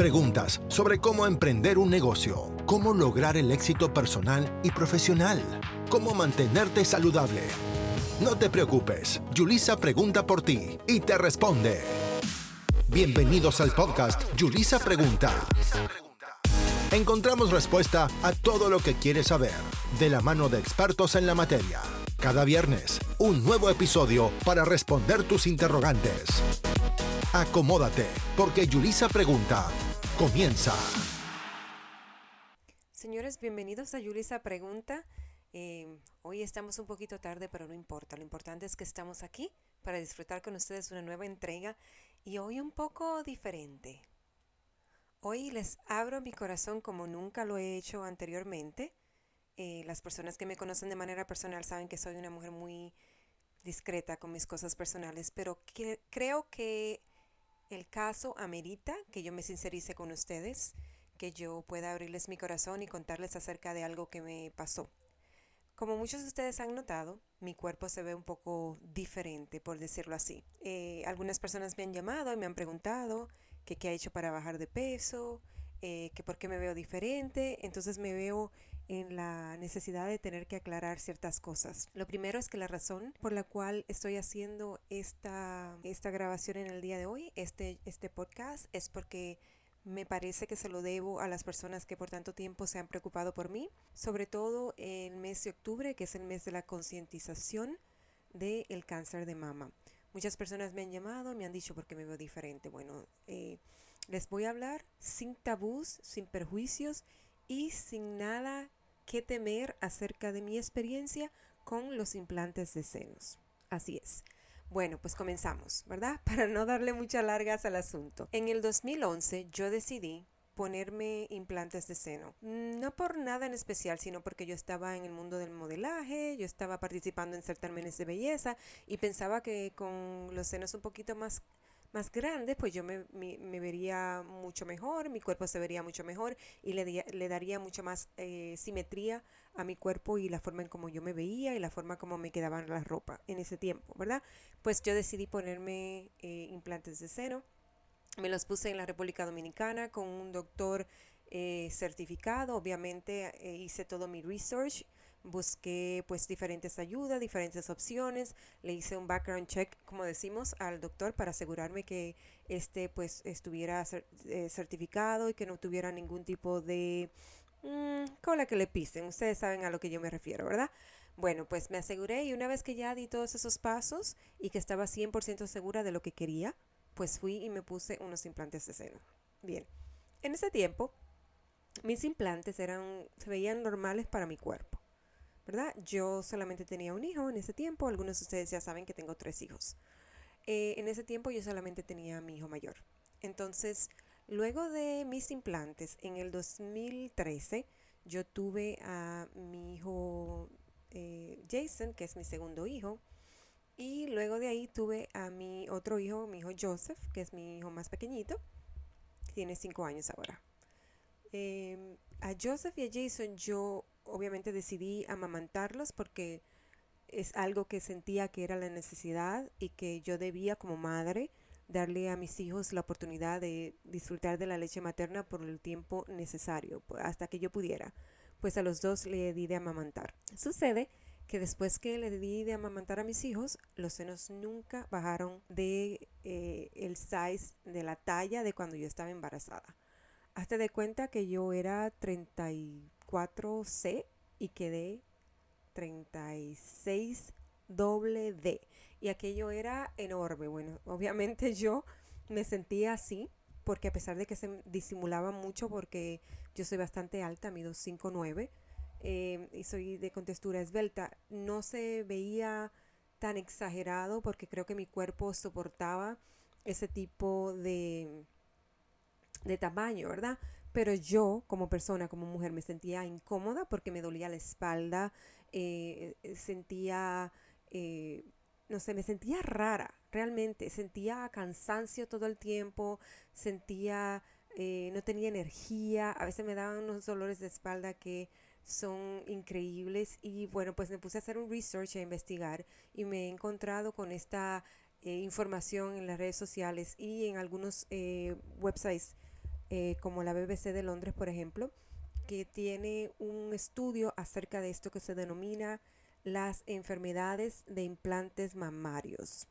Preguntas sobre cómo emprender un negocio, cómo lograr el éxito personal y profesional, cómo mantenerte saludable. No te preocupes, Yulisa pregunta por ti y te responde. Bienvenidos al podcast Yulisa Pregunta. Encontramos respuesta a todo lo que quieres saber, de la mano de expertos en la materia. Cada viernes, un nuevo episodio para responder tus interrogantes. Acomódate, porque Yulisa Pregunta comienza. Señores, bienvenidos a Yulisa Pregunta. Eh, hoy estamos un poquito tarde, pero no importa. Lo importante es que estamos aquí para disfrutar con ustedes una nueva entrega y hoy un poco diferente. Hoy les abro mi corazón como nunca lo he hecho anteriormente. Eh, las personas que me conocen de manera personal saben que soy una mujer muy discreta con mis cosas personales, pero creo que el caso amerita que yo me sincerice con ustedes, que yo pueda abrirles mi corazón y contarles acerca de algo que me pasó. Como muchos de ustedes han notado, mi cuerpo se ve un poco diferente, por decirlo así. Eh, algunas personas me han llamado y me han preguntado qué ha hecho para bajar de peso, eh, que por qué me veo diferente. Entonces me veo en la necesidad de tener que aclarar ciertas cosas. Lo primero es que la razón por la cual estoy haciendo esta, esta grabación en el día de hoy, este, este podcast, es porque me parece que se lo debo a las personas que por tanto tiempo se han preocupado por mí, sobre todo el mes de octubre, que es el mes de la concientización del cáncer de mama. Muchas personas me han llamado, me han dicho por qué me veo diferente. Bueno, eh, les voy a hablar sin tabús, sin perjuicios y sin nada que temer acerca de mi experiencia con los implantes de senos. Así es. Bueno, pues comenzamos, ¿verdad? Para no darle muchas largas al asunto. En el 2011 yo decidí ponerme implantes de seno. No por nada en especial, sino porque yo estaba en el mundo del modelaje, yo estaba participando en certámenes de belleza y pensaba que con los senos un poquito más más grandes, pues yo me, vería mucho mejor, mi cuerpo se vería mucho mejor y le, le daría mucho más eh, simetría a mi cuerpo y la forma en como yo me veía y la forma como me quedaban las ropa en ese tiempo, ¿verdad? Pues yo decidí ponerme eh, implantes de seno. Me los puse en la República Dominicana con un doctor eh, certificado. Obviamente hice todo mi research busqué pues diferentes ayudas, diferentes opciones, le hice un background check, como decimos, al doctor para asegurarme que este pues estuviera eh, certificado y que no tuviera ningún tipo de mmm, cola que le pisen. Ustedes saben a lo que yo me refiero, ¿verdad? Bueno, pues me aseguré y una vez que ya di todos esos pasos y que estaba 100% segura de lo que quería, pues fui y me puse unos implantes de seno. Bien, en ese tiempo mis implantes eran, se veían normales para mi cuerpo. ¿Verdad? Yo solamente tenía un hijo en ese tiempo, algunos de ustedes ya saben que tengo tres hijos. Eh, en ese tiempo yo solamente tenía a mi hijo mayor. Entonces, luego de mis implantes, en el 2013, yo tuve a mi hijo eh, Jason, que es mi segundo hijo, y luego de ahí tuve a mi otro hijo, mi hijo Joseph, que es mi hijo más pequeñito, tiene cinco años ahora. Em, a Joseph y a Jason yo obviamente decidí amamantarlos porque es algo que sentía que era la necesidad y que yo debía como madre darle a mis hijos la oportunidad de disfrutar de la leche materna por el tiempo necesario, hasta que yo pudiera. Pues a los dos le di de amamantar. Sucede que después que le di de amamantar a mis hijos, los senos nunca bajaron de eh, el size de la talla de cuando yo estaba embarazada. Hazte de cuenta que yo era 34C y quedé 36 doble D. Y aquello era enorme. Bueno, obviamente yo me sentía así porque a pesar de que se disimulaba mucho porque yo soy bastante alta, mido 5'9 eh, y soy de contextura esbelta, no se veía tan exagerado porque creo que mi cuerpo soportaba ese tipo de de tamaño, ¿verdad? Pero yo como persona, como mujer, me sentía incómoda porque me dolía la espalda, eh, eh, sentía, eh, no sé, me sentía rara, realmente, sentía cansancio todo el tiempo, sentía, no tenía energía, a veces me daban unos dolores de espalda que son increíbles y bueno, pues me puse a hacer un research, a investigar y me he encontrado con esta información en las redes sociales y en algunos websites eh, como la BBC de Londres, por ejemplo, que tiene un estudio acerca de esto que se denomina las enfermedades de implantes mamarios.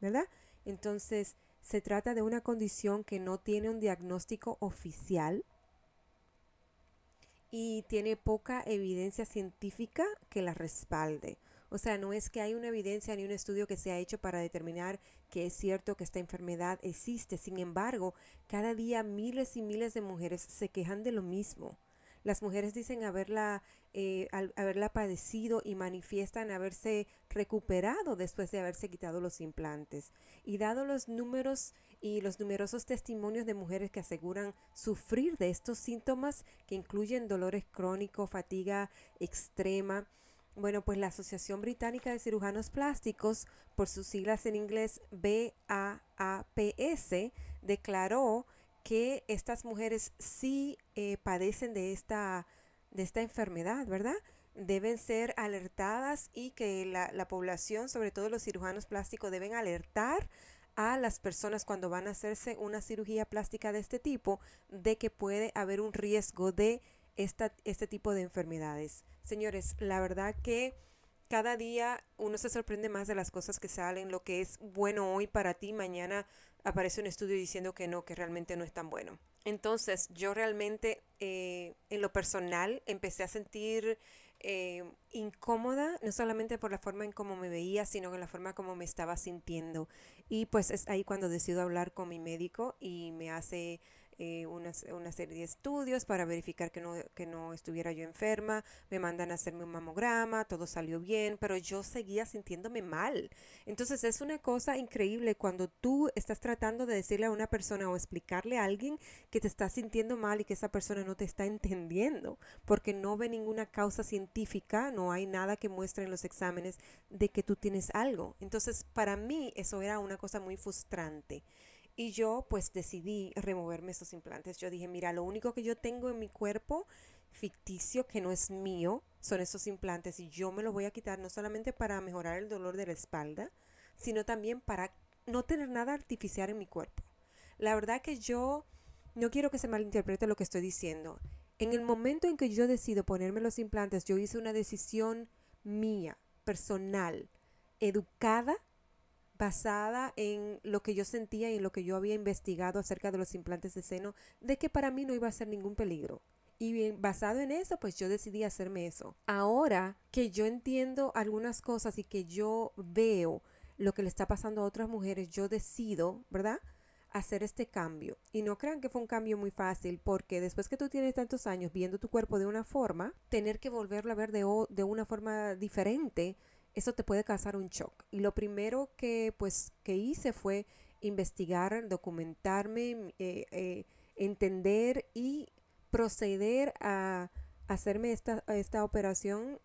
¿Verdad? Entonces, se trata de una condición que no tiene un diagnóstico oficial y tiene poca evidencia científica que la respalde. O sea, no es que hay una evidencia ni un estudio que se ha hecho para determinar que es cierto que esta enfermedad existe. Sin embargo, cada día miles y miles de mujeres se quejan de lo mismo. Las mujeres dicen haberla, eh, haberla padecido y manifiestan haberse recuperado después de haberse quitado los implantes. Y dado los números y los numerosos testimonios de mujeres que aseguran sufrir de estos síntomas que incluyen dolores crónicos, fatiga extrema, bueno, pues la Asociación Británica de Cirujanos Plásticos, por sus siglas en inglés BAAPS, declaró que estas mujeres sí eh, padecen de esta, de esta enfermedad, ¿verdad? Deben ser alertadas y que la, la población, sobre todo los cirujanos plásticos, deben alertar a las personas cuando van a hacerse una cirugía plástica de este tipo de que puede haber un riesgo de este tipo de enfermedades. Señores, la verdad que cada día uno se sorprende más de las cosas que salen, lo que es bueno hoy para ti, mañana aparece un estudio diciendo que no, que realmente no es tan bueno. Entonces, yo realmente eh, en lo personal empecé a sentir eh, incómoda, no solamente por la forma en cómo me veía, sino en la forma como me estaba sintiendo. Y pues es ahí cuando decido hablar con mi médico y me hace eh, una, una, serie de estudios para verificar que no, que no estuviera yo enferma, me mandan a hacerme un mamograma, todo salió bien, pero yo seguía sintiéndome mal. Entonces es una cosa increíble cuando tú estás tratando de decirle a una persona o explicarle a alguien que te está sintiendo mal y que esa persona no te está entendiendo, porque no ve ninguna causa científica, no hay nada que muestre en los exámenes de que tú tienes algo. Entonces para mí eso era una cosa muy frustrante. Y yo pues decidí removerme esos implantes. Yo dije, mira, lo único que yo tengo en mi cuerpo ficticio que no es mío son esos implantes y yo me los voy a quitar no solamente para mejorar el dolor de la espalda, sino también para no tener nada artificial en mi cuerpo. La verdad que yo no quiero que se malinterprete lo que estoy diciendo. En el momento en que yo decido ponerme los implantes, yo hice una decisión mía, personal, educada basada en lo que yo sentía y en lo que yo había investigado acerca de los implantes de seno, de que para mí no iba a ser ningún peligro. Y bien, basado en eso, pues yo decidí hacerme eso. Ahora que yo entiendo algunas cosas y que yo veo lo que le está pasando a otras mujeres, yo decido, ¿verdad? hacer este cambio. Y no crean que fue un cambio muy fácil, porque después que tú tienes tantos años viendo tu cuerpo de una forma, tener que volverlo a ver de, de una forma diferente eso te puede causar un shock. Y lo primero que pues que hice fue investigar, documentarme, eh, eh, entender y proceder a hacerme esta, esta operación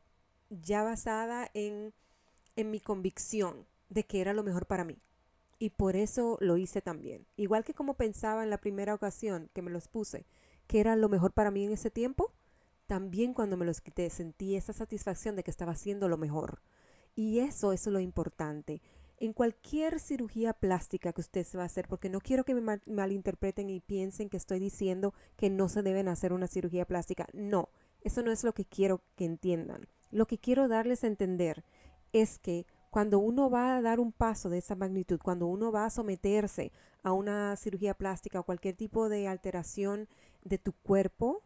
ya basada en, en mi convicción de que era lo mejor para mí. Y por eso lo hice también. Igual que como pensaba en la primera ocasión que me los puse, que era lo mejor para mí en ese tiempo, también cuando me los quité sentí esa satisfacción de que estaba haciendo lo mejor. Y eso, es lo importante. En cualquier cirugía plástica que usted se va a hacer, porque no quiero que me malinterpreten y piensen que estoy diciendo que no se deben hacer una cirugía plástica. No, eso no es lo que quiero que entiendan. Lo que quiero darles a entender es que cuando uno va a dar un paso de esa magnitud, cuando uno va a someterse a una cirugía plástica o cualquier tipo de alteración de tu cuerpo,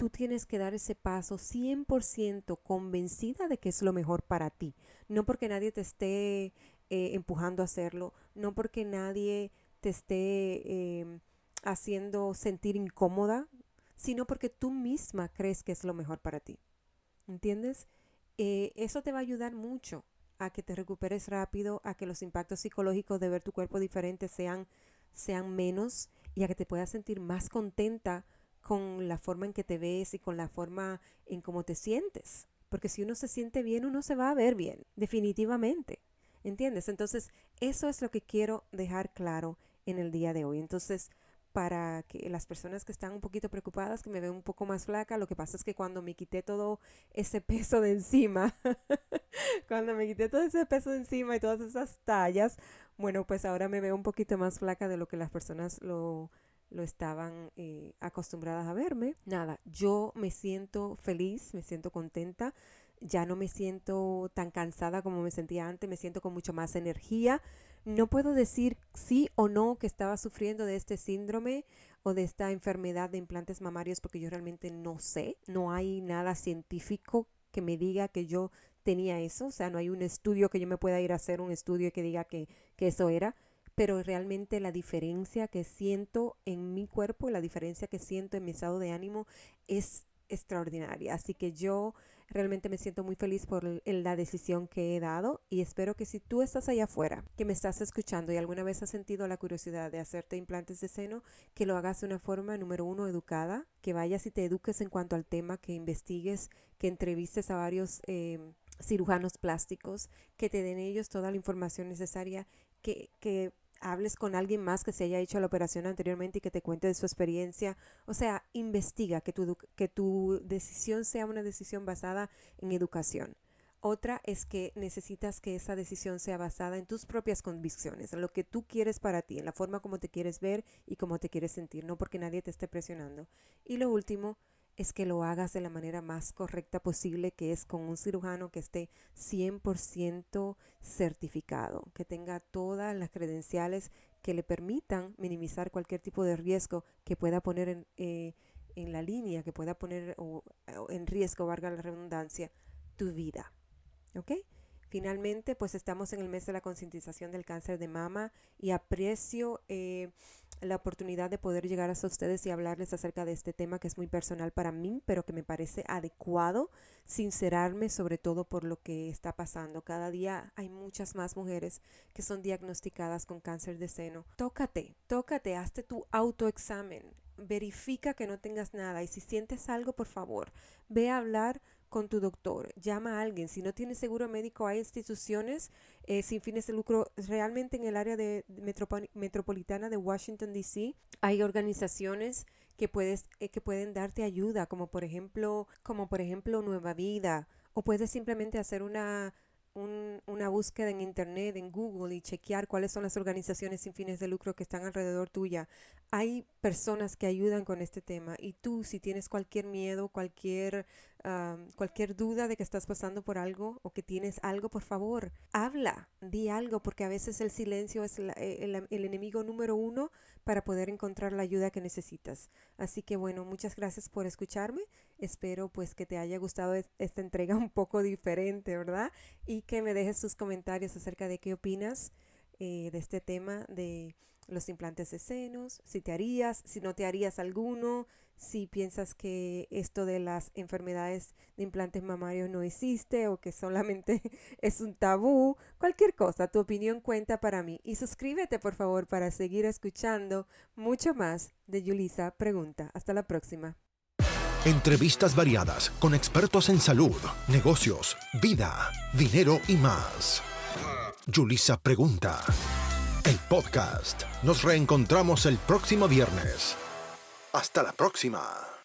tú tienes que dar ese paso 100% convencida de que es lo mejor para ti. No porque nadie te esté eh, empujando a hacerlo, no porque nadie te esté em, haciendo sentir incómoda, sino porque tú misma crees que es lo mejor para ti. ¿Entiendes? Eh, eso te va a ayudar mucho a que te recuperes rápido, a que los impactos psicológicos de ver tu cuerpo diferente sean, sean menos y a que te puedas sentir más contenta con la forma en que te ves y con la forma en cómo te sientes. Porque si uno se siente bien, uno se va a ver bien, definitivamente. ¿Entiendes? Entonces, eso es lo que quiero dejar claro en el día de hoy. Entonces, para que las personas que están un poquito preocupadas, que me ven un poco más flaca, lo que pasa es que cuando me quité todo ese peso de encima, cuando me quité todo ese peso de encima y todas esas tallas, bueno, pues ahora me veo un poquito más flaca de lo que las personas lo, lo estaban eh, acostumbradas a verme. Nada, yo me siento feliz, me siento contenta, ya no me siento tan cansada como me sentía antes, me siento con mucho más energía. No puedo decir sí o no que estaba sufriendo de este síndrome o de esta enfermedad de implantes mamarios porque yo realmente no sé, no hay nada científico que me diga que yo tenía eso, o sea, no hay un estudio que yo me pueda ir a hacer un estudio que diga que, que eso era, pero realmente la diferencia que siento en mi cuerpo, la diferencia que siento en mi estado de ánimo es extraordinaria. Así que yo realmente me siento muy feliz por la decisión que he dado y espero que si tú estás allá afuera, que me estás escuchando y alguna vez has sentido la curiosidad de hacerte implantes de seno, que lo hagas de una forma, número uno, educada, que vayas y te eduques en cuanto al tema, que investigues, que entrevistes a varios eh, cirujanos plásticos, que te den ellos toda la información necesaria, que, que hables con alguien más que se haya hecho la operación anteriormente y que te cuente de su experiencia. O sea, investiga que tu, que tu decisión sea una decisión basada en educación. Otra es que necesitas que esa decisión sea basada en tus propias convicciones, en lo que tú quieres para ti, en la forma como te quieres ver y cómo te quieres sentir, no porque nadie te esté presionando. Y lo último es que lo hagas de la manera más correcta posible, que es con un cirujano que esté 100% certificado, que tenga todas las credenciales que le permitan minimizar cualquier tipo de riesgo que pueda poner en, eh, en la línea, que pueda poner en riesgo, valga la redundancia, tu vida. ¿Ok? Finalmente, pues estamos en el mes de la concientización del cáncer de mama y aprecio eh, la oportunidad de poder llegar hasta ustedes y hablarles acerca de este tema que es muy personal para mí, pero que me parece adecuado sincerarme sobre todo por lo que está pasando. Cada día hay muchas más mujeres que son diagnosticadas con cáncer de seno. Tócate, tócate, hazte tu autoexamen, verifica que no tengas nada y si sientes algo, por favor, ve a hablar con tu doctor, llama a alguien. Si no tienes seguro médico, hay instituciones eh, sin fines de lucro realmente en el área de, metropolitana de Washington, D.C. Hay organizaciones que, puedes, eh, que pueden darte ayuda, como por ejemplo, como por ejemplo Nueva Vida, o puedes simplemente hacer una una búsqueda en internet, en Google y chequear cuáles son las organizaciones sin fines de lucro que están alrededor tuya. Hay personas que ayudan con este tema y tú si tienes cualquier miedo, cualquier, cualquier duda de que estás pasando por algo o que tienes algo, por favor, habla, di algo porque a veces el silencio es el, el enemigo número uno para poder encontrar la ayuda que necesitas. Así que bueno, muchas gracias por escucharme. Espero pues que te haya gustado esta entrega un poco diferente, ¿verdad? Y que me dejes tus comentarios acerca de qué opinas eh, de este tema de los implantes de senos, si te harías, si no te harías alguno, si piensas que esto de las enfermedades de implantes mamarios no existe o que solamente es un tabú, cualquier cosa, tu opinión cuenta para mí. Y suscríbete por favor para seguir escuchando mucho más de Yulisa Pregunta. Hasta la próxima. Entrevistas variadas con expertos en salud, negocios, vida, dinero y más. Yulisa Pregunta. El podcast. Nos reencontramos el próximo viernes. Hasta la próxima.